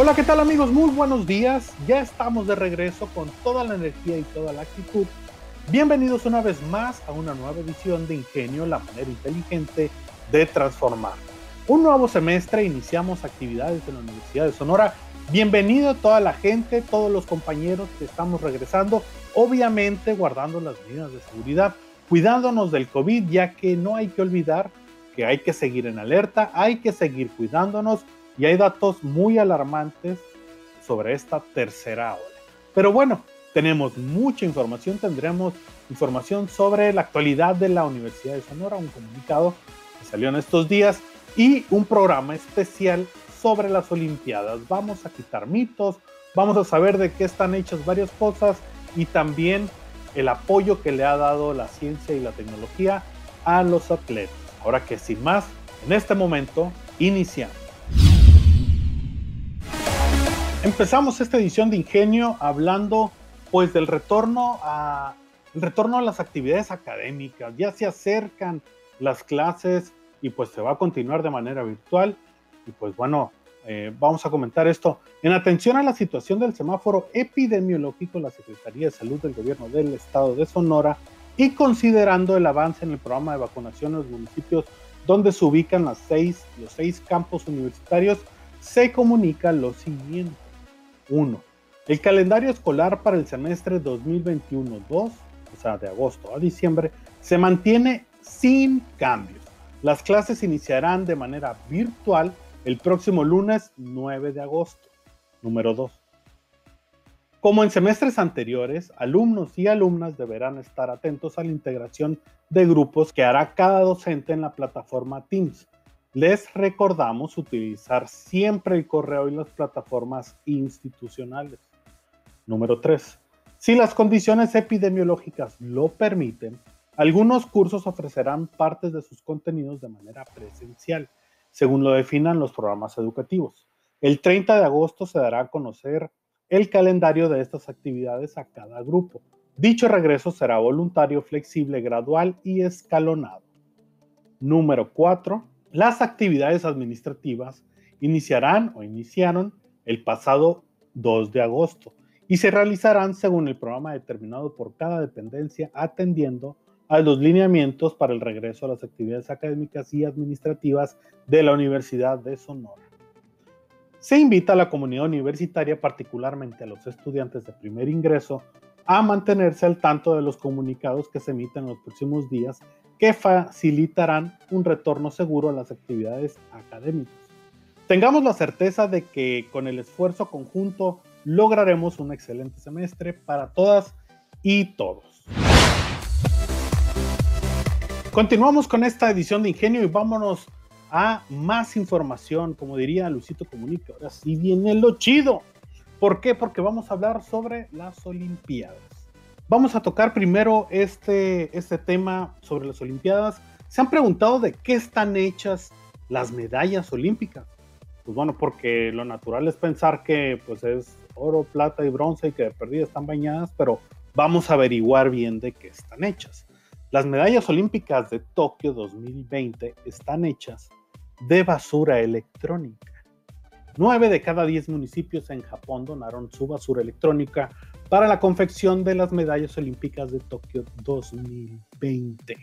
Hola, ¿qué tal amigos? Muy buenos días. Ya estamos de regreso con toda la energía y toda la actitud. Bienvenidos una vez más a una nueva edición de Ingenio, la manera inteligente de transformar. Un nuevo semestre, iniciamos actividades en la Universidad de Sonora. Bienvenido a toda la gente, todos los compañeros que estamos regresando, obviamente guardando las medidas de seguridad, cuidándonos del COVID, ya que no hay que olvidar que hay que seguir en alerta, hay que seguir cuidándonos y hay datos muy alarmantes sobre esta tercera ola. Pero bueno, tenemos mucha información, tendremos información sobre la actualidad de la Universidad de Sonora, un comunicado que salió en estos días y un programa especial sobre las Olimpiadas. Vamos a quitar mitos, vamos a saber de qué están hechas varias cosas y también el apoyo que le ha dado la ciencia y la tecnología a los atletas. Ahora que sin más, en este momento iniciamos. Empezamos esta edición de Ingenio hablando pues del retorno a retorno a las actividades académicas. Ya se acercan las clases y pues se va a continuar de manera virtual. Y pues bueno, eh, vamos a comentar esto. En atención a la situación del semáforo epidemiológico, la Secretaría de Salud del Gobierno del Estado de Sonora y considerando el avance en el programa de vacunación en los municipios donde se ubican las seis, los seis campos universitarios, se comunica lo siguiente. 1. El calendario escolar para el semestre 2021-2, o sea, de agosto a diciembre, se mantiene sin cambios. Las clases iniciarán de manera virtual el próximo lunes 9 de agosto. Número 2. Como en semestres anteriores, alumnos y alumnas deberán estar atentos a la integración de grupos que hará cada docente en la plataforma Teams les recordamos utilizar siempre el correo y las plataformas institucionales. Número 3. Si las condiciones epidemiológicas lo permiten, algunos cursos ofrecerán partes de sus contenidos de manera presencial, según lo definan los programas educativos. El 30 de agosto se dará a conocer el calendario de estas actividades a cada grupo. Dicho regreso será voluntario, flexible, gradual y escalonado. Número 4 las actividades administrativas iniciarán o iniciaron el pasado 2 de agosto y se realizarán según el programa determinado por cada dependencia atendiendo a los lineamientos para el regreso a las actividades académicas y administrativas de la Universidad de Sonora. Se invita a la comunidad universitaria, particularmente a los estudiantes de primer ingreso, a mantenerse al tanto de los comunicados que se emiten en los próximos días que facilitarán un retorno seguro a las actividades académicas. Tengamos la certeza de que con el esfuerzo conjunto lograremos un excelente semestre para todas y todos. Continuamos con esta edición de Ingenio y vámonos a más información, como diría Lucito Comunica. Ahora sí viene lo chido. ¿Por qué? Porque vamos a hablar sobre las Olimpiadas. Vamos a tocar primero este, este tema sobre las Olimpiadas. ¿Se han preguntado de qué están hechas las medallas olímpicas? Pues bueno, porque lo natural es pensar que pues es oro, plata y bronce y que de perdida están bañadas, pero vamos a averiguar bien de qué están hechas. Las medallas olímpicas de Tokio 2020 están hechas de basura electrónica. Nueve de cada diez municipios en Japón donaron su basura electrónica para la confección de las medallas olímpicas de Tokio 2020.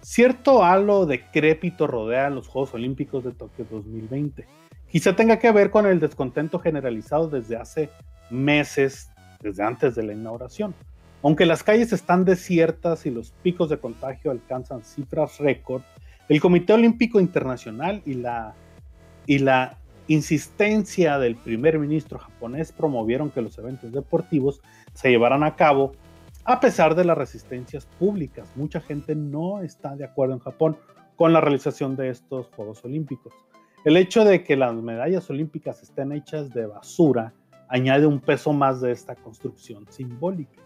Cierto halo decrépito rodea los Juegos Olímpicos de Tokio 2020. Quizá tenga que ver con el descontento generalizado desde hace meses, desde antes de la inauguración. Aunque las calles están desiertas y los picos de contagio alcanzan cifras récord, el Comité Olímpico Internacional y la, y la insistencia del primer ministro japonés promovieron que los eventos deportivos se llevaran a cabo a pesar de las resistencias públicas. Mucha gente no está de acuerdo en Japón con la realización de estos Juegos Olímpicos. El hecho de que las medallas olímpicas estén hechas de basura añade un peso más de esta construcción simbólica.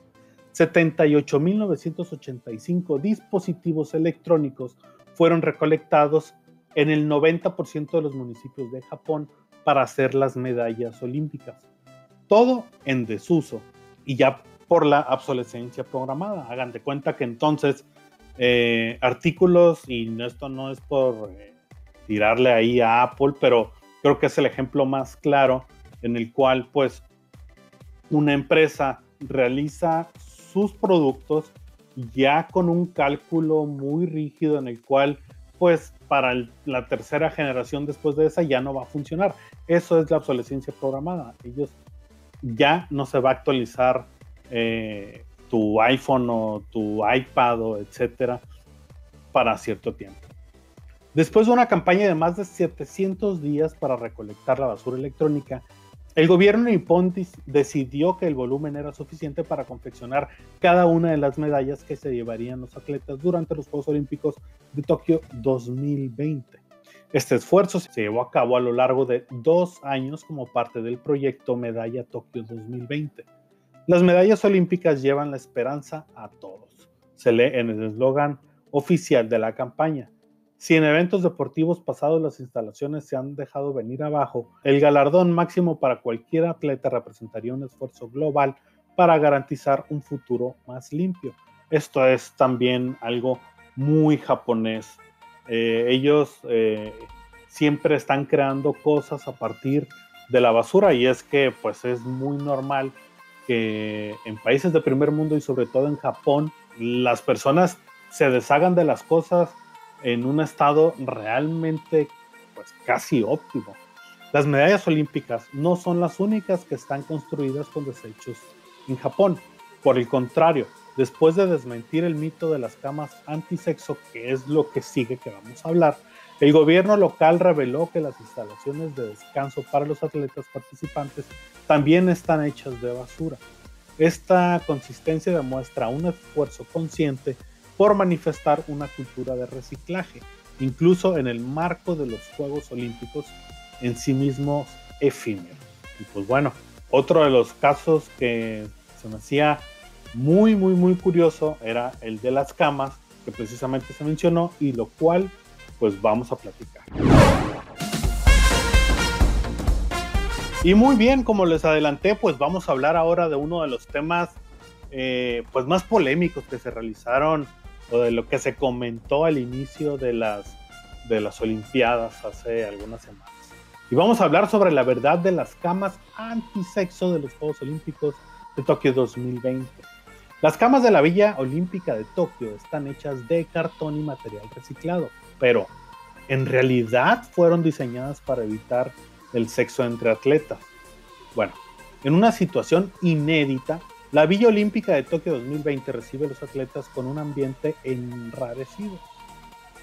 78.985 dispositivos electrónicos fueron recolectados en el 90% de los municipios de Japón para hacer las medallas olímpicas. Todo en desuso y ya por la obsolescencia programada. Hagan de cuenta que entonces eh, artículos, y esto no es por eh, tirarle ahí a Apple, pero creo que es el ejemplo más claro en el cual pues una empresa realiza sus productos ya con un cálculo muy rígido en el cual pues para la tercera generación después de esa ya no va a funcionar. Eso es la obsolescencia programada. Ellos ya no se va a actualizar eh, tu iPhone o tu iPad o etcétera para cierto tiempo. Después de una campaña de más de 700 días para recolectar la basura electrónica, el gobierno nipón decidió que el volumen era suficiente para confeccionar cada una de las medallas que se llevarían los atletas durante los Juegos Olímpicos de Tokio 2020. Este esfuerzo se llevó a cabo a lo largo de dos años como parte del proyecto Medalla Tokio 2020. Las medallas olímpicas llevan la esperanza a todos. Se lee en el eslogan oficial de la campaña. Si en eventos deportivos pasados las instalaciones se han dejado venir abajo, el galardón máximo para cualquier atleta representaría un esfuerzo global para garantizar un futuro más limpio. Esto es también algo muy japonés. Eh, ellos eh, siempre están creando cosas a partir de la basura y es que pues es muy normal que en países de primer mundo y sobre todo en Japón las personas se deshagan de las cosas en un estado realmente pues casi óptimo. Las medallas olímpicas no son las únicas que están construidas con desechos en Japón. Por el contrario, después de desmentir el mito de las camas antisexo, que es lo que sigue que vamos a hablar, el gobierno local reveló que las instalaciones de descanso para los atletas participantes también están hechas de basura. Esta consistencia demuestra un esfuerzo consciente por manifestar una cultura de reciclaje, incluso en el marco de los Juegos Olímpicos en sí mismos efímeros. Y pues bueno, otro de los casos que se me hacía muy, muy, muy curioso era el de las camas, que precisamente se mencionó y lo cual pues vamos a platicar. Y muy bien, como les adelanté, pues vamos a hablar ahora de uno de los temas eh, pues más polémicos que se realizaron o de lo que se comentó al inicio de las, de las Olimpiadas hace algunas semanas. Y vamos a hablar sobre la verdad de las camas antisexo de los Juegos Olímpicos de Tokio 2020. Las camas de la Villa Olímpica de Tokio están hechas de cartón y material reciclado, pero en realidad fueron diseñadas para evitar el sexo entre atletas. Bueno, en una situación inédita, la Villa Olímpica de Tokio 2020 recibe a los atletas con un ambiente enrarecido.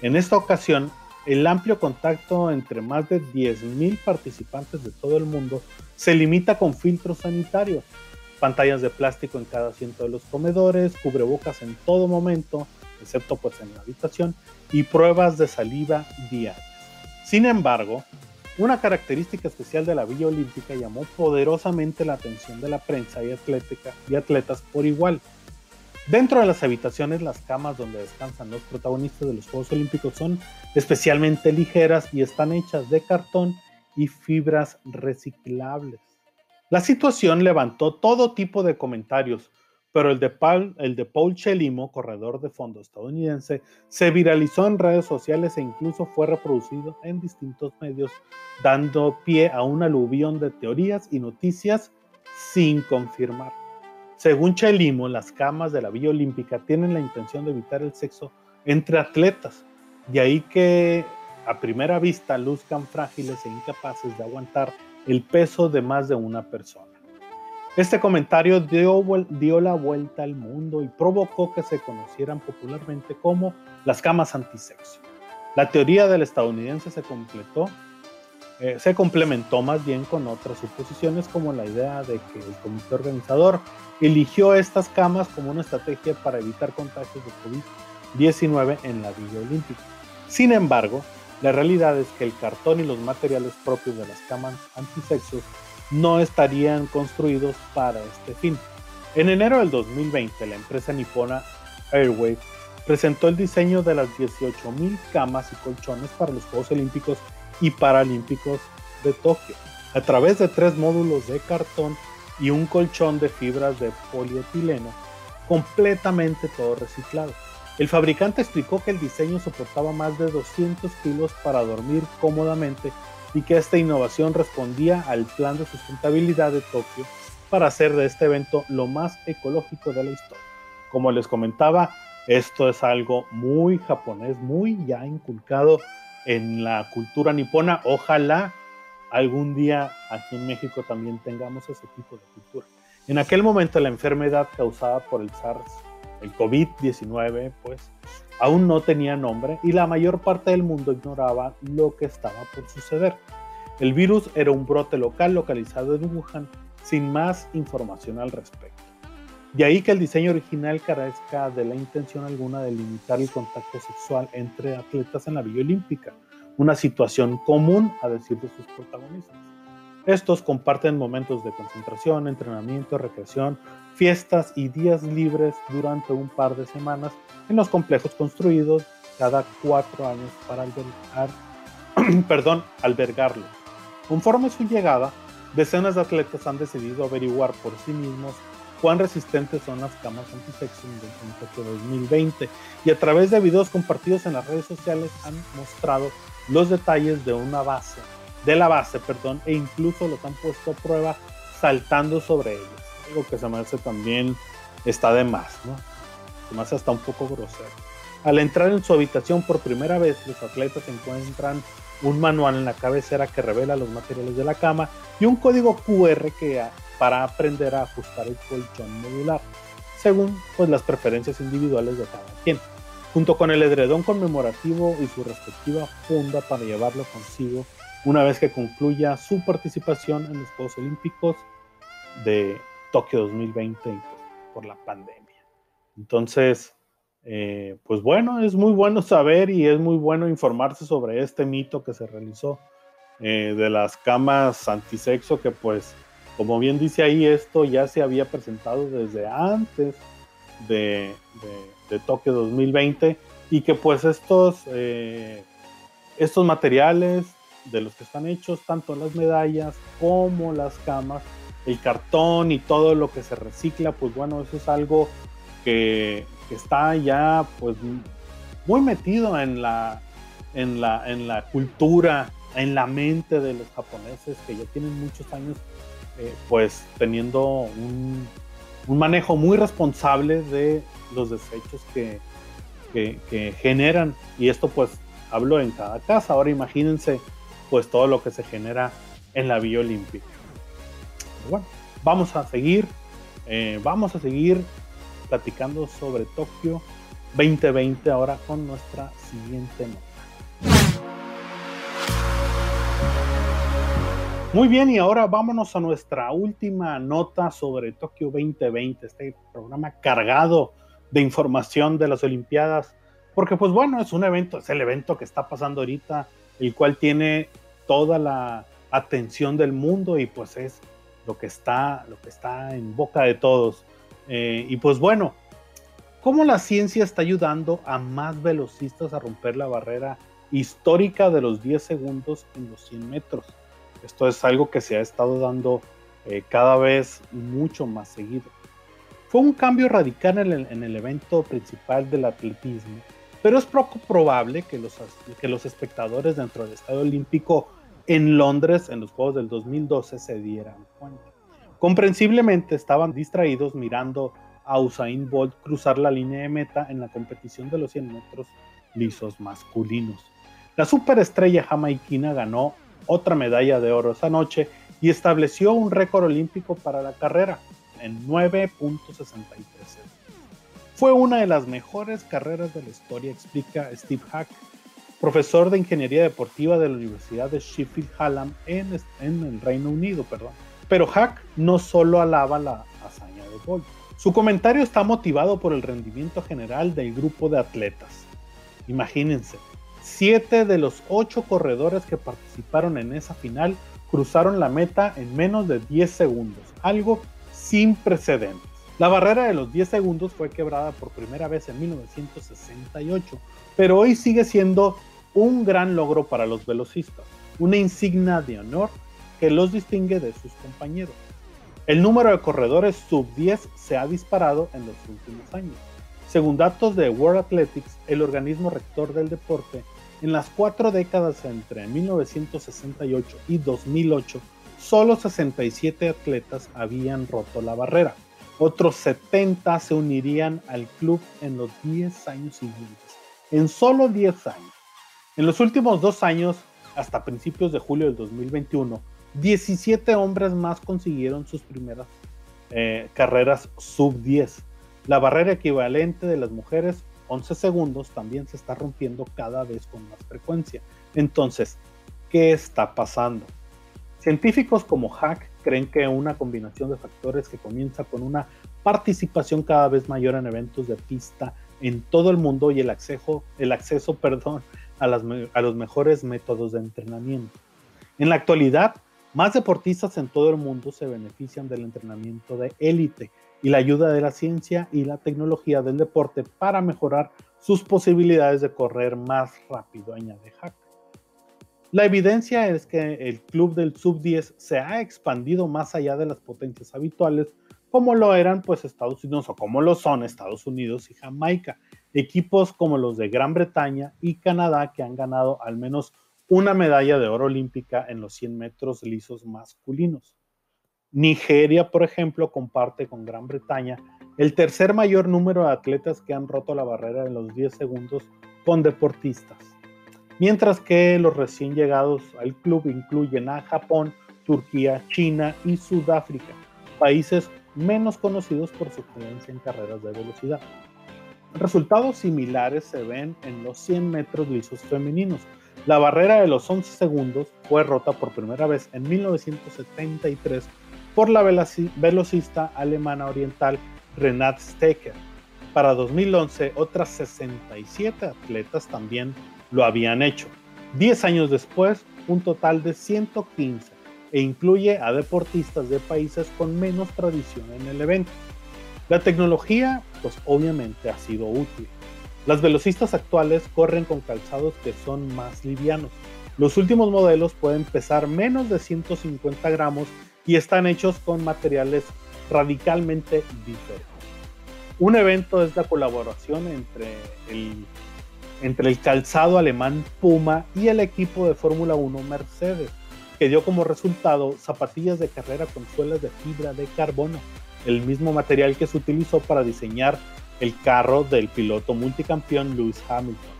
En esta ocasión, el amplio contacto entre más de 10.000 participantes de todo el mundo se limita con filtros sanitarios, pantallas de plástico en cada asiento de los comedores, cubrebocas en todo momento, excepto pues en la habitación, y pruebas de saliva diarias. Sin embargo, una característica especial de la Villa Olímpica llamó poderosamente la atención de la prensa y, atlética, y atletas por igual. Dentro de las habitaciones, las camas donde descansan los protagonistas de los Juegos Olímpicos son especialmente ligeras y están hechas de cartón y fibras reciclables. La situación levantó todo tipo de comentarios, pero el de, Paul, Chelimo, corredor de fondo estadounidense, se viralizó en redes sociales e incluso fue reproducido en distintos medios, dando pie a un aluvión de teorías y noticias sin confirmar. Según Chelimo, las camas de la Villa Olímpica tienen la intención de evitar el sexo entre atletas, de ahí que a primera vista luzcan frágiles e incapaces de aguantar el peso de más de una persona. Este comentario dio, la vuelta al mundo y provocó que se conocieran popularmente como las camas antisexo. La teoría del estadounidense se completó, eh, se complementó más bien con otras suposiciones como la idea de que el comité organizador eligió estas camas como una estrategia para evitar contagios de COVID-19 en la Villa Olímpica. Sin embargo, La realidad es que el cartón y los materiales propios de las camas antisexos no estarían construidos para este fin. En enero del 2020, la empresa nipona Airwave presentó el diseño de las 18.000 camas y colchones para los Juegos Olímpicos y Paralímpicos de Tokio, a través de tres módulos de cartón y un colchón de fibras de polietileno, completamente todo reciclado. El fabricante explicó que el diseño soportaba más de 200 kilos para dormir cómodamente y que esta innovación respondía al plan de sustentabilidad de Tokio para hacer de este evento lo más ecológico de la historia. Como les comentaba, esto es algo muy japonés, muy ya inculcado en la cultura nipona. Ojalá algún día aquí en México también tengamos ese tipo de cultura. En aquel momento la enfermedad causada por el SARS, el COVID-19, pues aún no tenía nombre y la mayor parte del mundo ignoraba lo que estaba por suceder. El virus era un brote local localizado en Wuhan sin más información al respecto. De ahí que el diseño original carezca de la intención alguna de limitar el contacto sexual entre atletas en la Villa Olímpica, una situación común a decir de sus protagonistas. Estos comparten momentos de concentración, entrenamiento, recreación, fiestas y días libres durante un par de semanas en los complejos construidos cada cuatro años para albergar, perdón, albergarlos. Conforme su llegada, decenas de atletas han decidido averiguar por sí mismos cuán resistentes son las camas antisexo Tokio 2020 y a través de videos compartidos en las redes sociales han mostrado los detalles de una base, de la base, perdón, e incluso los han puesto a prueba saltando sobre ellos. Algo que se me hace también está de más, ¿no? Se me hace hasta un poco grosero. Al entrar en su habitación por primera vez, los atletas encuentran un manual en la cabecera que revela los materiales de la cama y un código QR que para aprender a ajustar el colchón modular, según pues, las preferencias individuales de cada quien, junto con el edredón conmemorativo y su respectiva funda para llevarlo consigo una vez que concluya su participación en los Juegos Olímpicos de Tokio 2020 pues, por la pandemia. Entonces, eh, pues bueno, es muy bueno saber y es muy bueno informarse sobre este mito que se realizó eh, de las camas antisexo, que pues, como bien dice ahí, esto ya se había presentado desde antes de, Tokio 2020 y que pues estos, eh, estos materiales de los que están hechos, tanto las medallas como las camas, el cartón y todo lo que se recicla, pues bueno, eso es algo que que está ya pues muy metido en la, en la, en la cultura, en la mente de los japoneses que ya tienen muchos años eh, pues teniendo un, un, manejo muy responsable de los desechos que, que, generan. Y esto pues hablo en cada casa, ahora imagínense pues todo lo que se genera en la Villa Olímpica. Bueno, vamos a seguir, eh, vamos a seguir platicando sobre Tokio 2020 ahora con nuestra siguiente nota. Muy bien, y ahora vámonos a nuestra última nota sobre Tokio 2020, este programa cargado de información de las Olimpiadas, porque pues bueno, es un evento, es el evento que está pasando ahorita, el cual tiene toda la atención del mundo y pues es lo que está, lo que está en boca de todos. Eh, y pues bueno, ¿cómo la ciencia está ayudando a más velocistas a romper la barrera histórica de los 10 segundos en los 100 metros? Esto es algo que se ha estado dando eh, cada vez mucho más seguido. Fue un cambio radical en el, en el, evento principal del atletismo, pero es poco probable que los, que los espectadores dentro del Estadio Olímpico en Londres en los Juegos del 2012 se dieran cuenta. Comprensiblemente estaban distraídos mirando a Usain Bolt cruzar la línea de meta en la competición de los 100 metros lisos masculinos. La superestrella jamaiquina ganó otra medalla de oro esa noche y estableció un récord olímpico para la carrera en 9.63. Fue una de las mejores carreras de la historia, explica Steve Hack, profesor de ingeniería deportiva de la Universidad de Sheffield Hallam en, el Reino Unido. Perdón. Pero Hack no solo alaba la hazaña de Bolt. Su comentario está motivado por el rendimiento general del grupo de atletas. Imagínense, Siete de los ocho corredores que participaron en esa final cruzaron la meta en menos de 10 segundos, algo sin precedentes. La barrera de los 10 segundos fue quebrada por primera vez en 1968, pero hoy sigue siendo un gran logro para los velocistas, una insignia de honor que los distingue de sus compañeros. El número de corredores sub 10 se ha disparado en los últimos años. Según datos de World Athletics, el organismo rector del deporte, en las cuatro décadas entre 1968 y 2008, solo 67 atletas habían roto la barrera. Otros 70 se unirían al club en los 10 años siguientes. En solo 10 años. En los últimos dos años, hasta principios de julio del 2021, 17 hombres más consiguieron sus primeras eh, carreras sub 10. La barrera equivalente de las mujeres, 11 segundos, también se está rompiendo cada vez con más frecuencia. Entonces, ¿qué está pasando? Científicos como Hack creen que una combinación de factores que comienza con una participación cada vez mayor en eventos de pista en todo el mundo y el acceso, el acceso perdón, a, a los mejores métodos de entrenamiento. En la actualidad, más deportistas en todo el mundo se benefician del entrenamiento de élite y la ayuda de la ciencia y la tecnología del deporte para mejorar sus posibilidades de correr más rápido, añade Hack. La evidencia es que el club del sub-10 se ha expandido más allá de las potencias habituales, como lo eran pues Estados Unidos o como lo son Estados Unidos y Jamaica, equipos como los de Gran Bretaña y Canadá que han ganado al menos una medalla de oro olímpica en los 100 metros lisos masculinos. Nigeria, por ejemplo, comparte con Gran Bretaña el tercer mayor número de atletas que han roto la barrera en los 10 segundos con deportistas. Mientras que los recién llegados al club incluyen a Japón, Turquía, China y Sudáfrica, países menos conocidos por su excelencia en carreras de velocidad. Resultados similares se ven en los 100 metros lisos femeninos, la barrera de los 11 segundos fue rota por primera vez en 1973 por la velocista alemana oriental Renate Stecker. Para 2011, otras 67 atletas también lo habían hecho. Diez años después, un total de 115 e incluye a deportistas de países con menos tradición en el evento. La tecnología, pues obviamente ha sido útil. Las velocistas actuales corren con calzados que son más livianos. Los últimos modelos pueden pesar menos de 150 gramos y están hechos con materiales radicalmente diferentes. Un evento es la colaboración entre el, entre el calzado alemán Puma y el equipo de Fórmula 1 Mercedes, que dio como resultado zapatillas de carrera con suelas de fibra de carbono, el mismo material que se utilizó para diseñar el carro del piloto multicampeón Lewis Hamilton.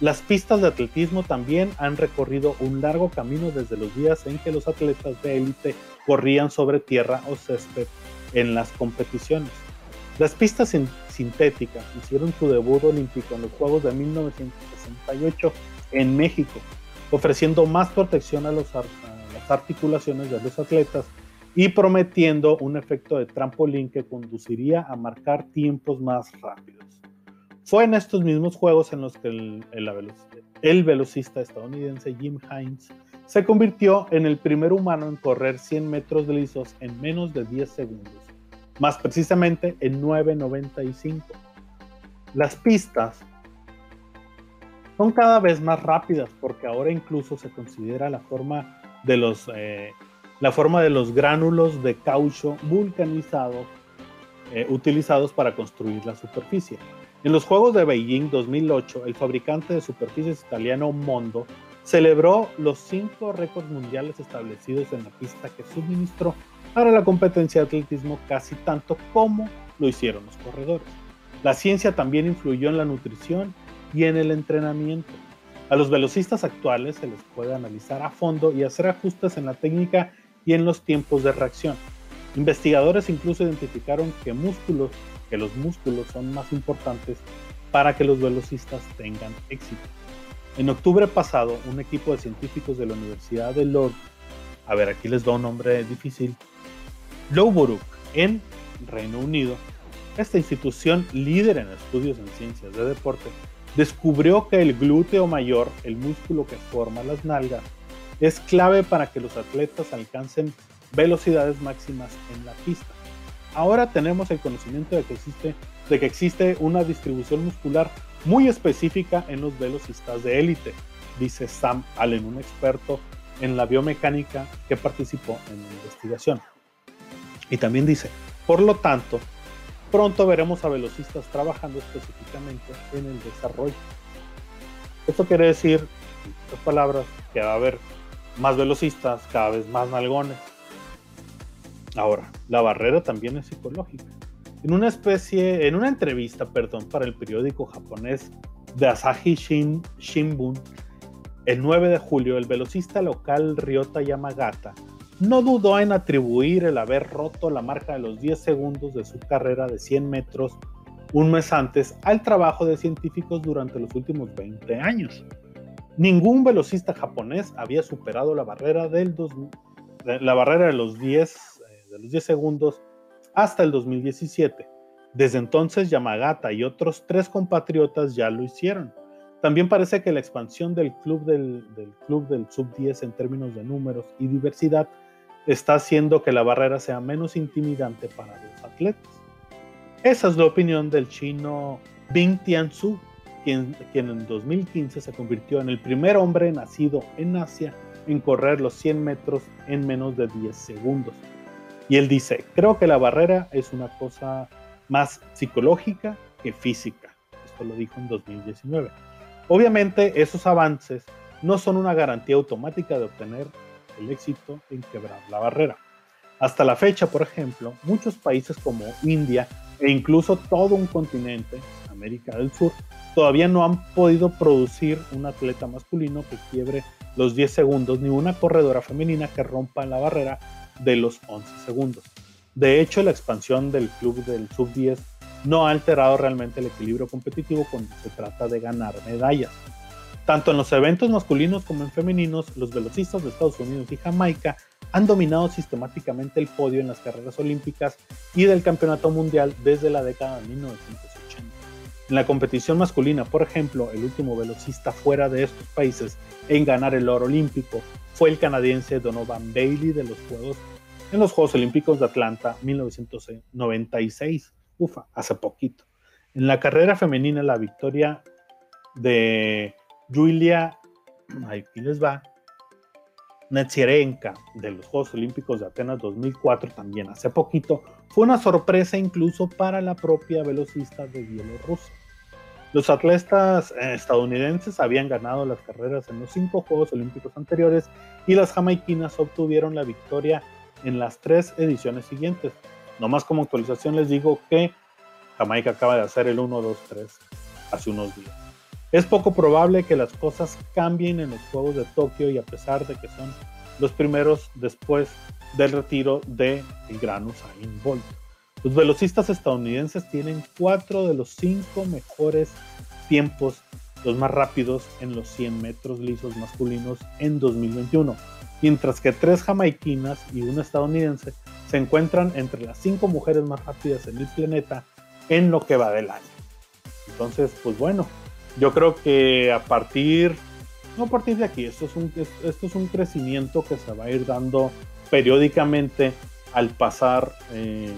Las pistas de atletismo también han recorrido un largo camino desde los días en que los atletas de élite corrían sobre tierra o césped en las competiciones. Las pistas sintéticas hicieron su debut olímpico en los Juegos de 1968 en México, ofreciendo más protección a, a las articulaciones de los atletas y prometiendo un efecto de trampolín que conduciría a marcar tiempos más rápidos. Fue en estos mismos juegos en los que el, el, velocista estadounidense Jim Hines se convirtió en el primer humano en correr 100 metros lisos en menos de 10 segundos, más precisamente en 9.95. Las pistas son cada vez más rápidas porque ahora incluso se considera la forma de los eh, la forma de los gránulos de caucho vulcanizado eh, utilizados para construir la superficie. En los Juegos de Beijing 2008, el fabricante de superficies italiano Mondo celebró los cinco récords mundiales establecidos en la pista que suministró para la competencia de atletismo casi tanto como lo hicieron los corredores. La ciencia también influyó en la nutrición y en el entrenamiento. A los velocistas actuales se les puede analizar a fondo y hacer ajustes en la técnica y en los tiempos de reacción. Investigadores incluso identificaron que músculos, que los músculos son más importantes para que los velocistas tengan éxito. En octubre pasado, un equipo de científicos de la Universidad de Lord, a ver, aquí les da un nombre difícil, Loughborough, en Reino Unido, esta institución líder en estudios en ciencias de deporte, descubrió que el glúteo mayor, el músculo que forma las nalgas, es clave para que los atletas alcancen velocidades máximas en la pista. Ahora tenemos el conocimiento de que existe, de que existe una distribución muscular muy específica en los velocistas de élite, dice Sam Allen, un experto en la biomecánica que participó en la investigación. Y también dice, por lo tanto, pronto veremos a velocistas trabajando específicamente en el desarrollo. Esto quiere decir, en otras palabras, que va a haber más velocistas, cada vez más nalgones. Ahora, la barrera también es psicológica. En una especie, en una entrevista, perdón, para el periódico japonés de Asahi Shin, Shimbun, el 9 de julio, el velocista local Ryota Yamagata no dudó en atribuir el haber roto la marca de los 10 segundos de su carrera de 100 metros un mes antes al trabajo de científicos durante los últimos 20 años. Ningún velocista japonés había superado la barrera, del la barrera de, los 10, eh, de los 10 segundos hasta el 2017. Desde entonces Yamagata y otros tres compatriotas ya lo hicieron. También parece que la expansión del club del, del club del sub-10 en términos de números y diversidad está haciendo que la barrera sea menos intimidante para los atletas. Esa es la opinión del chino Bing Tianzu, quien, quien en 2015 se convirtió en el primer hombre nacido en Asia en correr los 100 metros en menos de 10 segundos. Y él dice, creo que la barrera es una cosa más psicológica que física. Esto lo dijo en 2019. Obviamente esos avances no son una garantía automática de obtener el éxito en quebrar la barrera. Hasta la fecha, por ejemplo, muchos países como India e incluso todo un continente, América del Sur, todavía no han podido producir un atleta masculino que quiebre los 10 segundos ni una corredora femenina que rompa la barrera de los 11 segundos. De hecho, la expansión del club del sub-10 no ha alterado realmente el equilibrio competitivo cuando se trata de ganar medallas. Tanto en los eventos masculinos como en femeninos, los velocistas de Estados Unidos y Jamaica han dominado sistemáticamente el podio en las carreras olímpicas y del campeonato mundial desde la década de 1980. En la competición masculina, por ejemplo, el último velocista fuera de estos países en ganar el oro olímpico fue el canadiense Donovan Bailey de los Juegos en los Juegos Olímpicos de Atlanta 1996. Ufa, hace poquito. En la carrera femenina, la victoria de Julia, aquí les va, de los Juegos Olímpicos de Atenas 2004 también hace poquito, fue una sorpresa incluso para la propia velocista de Bielorrusia. Los atletas eh, estadounidenses habían ganado las carreras en los cinco Juegos Olímpicos anteriores y las jamaiquinas obtuvieron la victoria en las tres ediciones siguientes. Nomás como actualización les digo que Jamaica acaba de hacer el 1, 2, 3 hace unos días. Es poco probable que las cosas cambien en los Juegos de Tokio y a pesar de que son los primeros después del retiro de el gran Usain Bolt. Los velocistas estadounidenses tienen cuatro de los cinco mejores tiempos, los más rápidos en los 100 metros lisos masculinos en 2021, mientras que tres jamaiquinas y una estadounidense se encuentran entre las cinco mujeres más rápidas en el planeta en lo que va del año. Entonces, pues bueno, yo creo que a partir, no a partir de aquí, esto es, un, esto es un crecimiento que se va a ir dando periódicamente al pasar eh,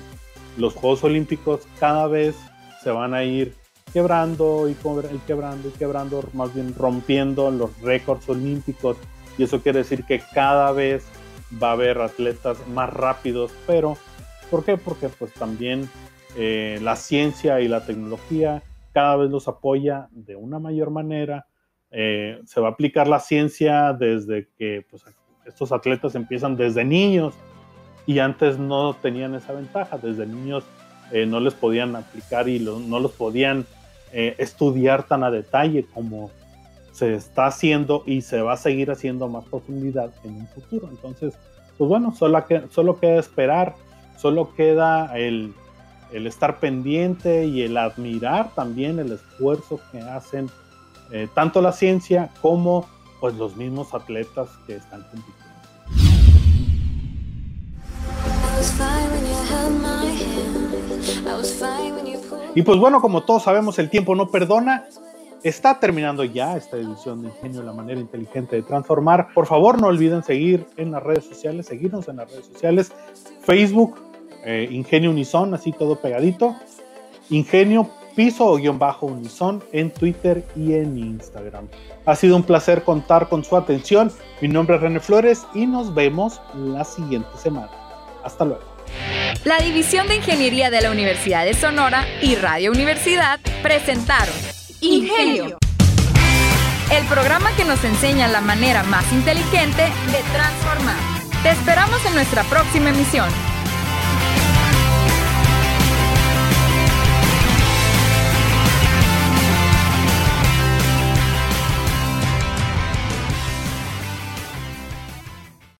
los Juegos Olímpicos, cada vez se van a ir quebrando y quebrando y quebrando, más bien rompiendo los récords olímpicos y eso quiere decir que cada vez va a haber atletas más rápidos, pero ¿por qué? Porque pues también eh, la ciencia y la tecnología cada vez los apoya de una mayor manera. Eh, se va a aplicar la ciencia desde que pues, estos atletas empiezan desde niños y antes no tenían esa ventaja. Desde niños eh, no les podían aplicar y no los podían eh, estudiar tan a detalle como se está haciendo y se va a seguir haciendo más profundidad en un futuro. Entonces, pues bueno, solo, que, solo queda esperar, solo queda el, el estar pendiente y el admirar también el esfuerzo que hacen eh, tanto la ciencia como pues los mismos atletas que están compitiendo. Y pues bueno, como todos sabemos, el tiempo no perdona. Está terminando ya esta edición de Ingenio, la manera inteligente de transformar. Por favor, no olviden seguir en las redes sociales, seguirnos en las redes sociales, Facebook, eh, Ingenio Unison, así todo pegadito. Ingenio piso o guion bajo Unison en Twitter y en Instagram. Ha sido un placer contar con su atención. Mi nombre es René Flores y nos vemos la siguiente semana. Hasta luego. La División de Ingeniería de la Universidad de Sonora y Radio Universidad presentaron Ingenio. El programa que nos enseña la manera más inteligente de transformar. Te esperamos en nuestra próxima emisión.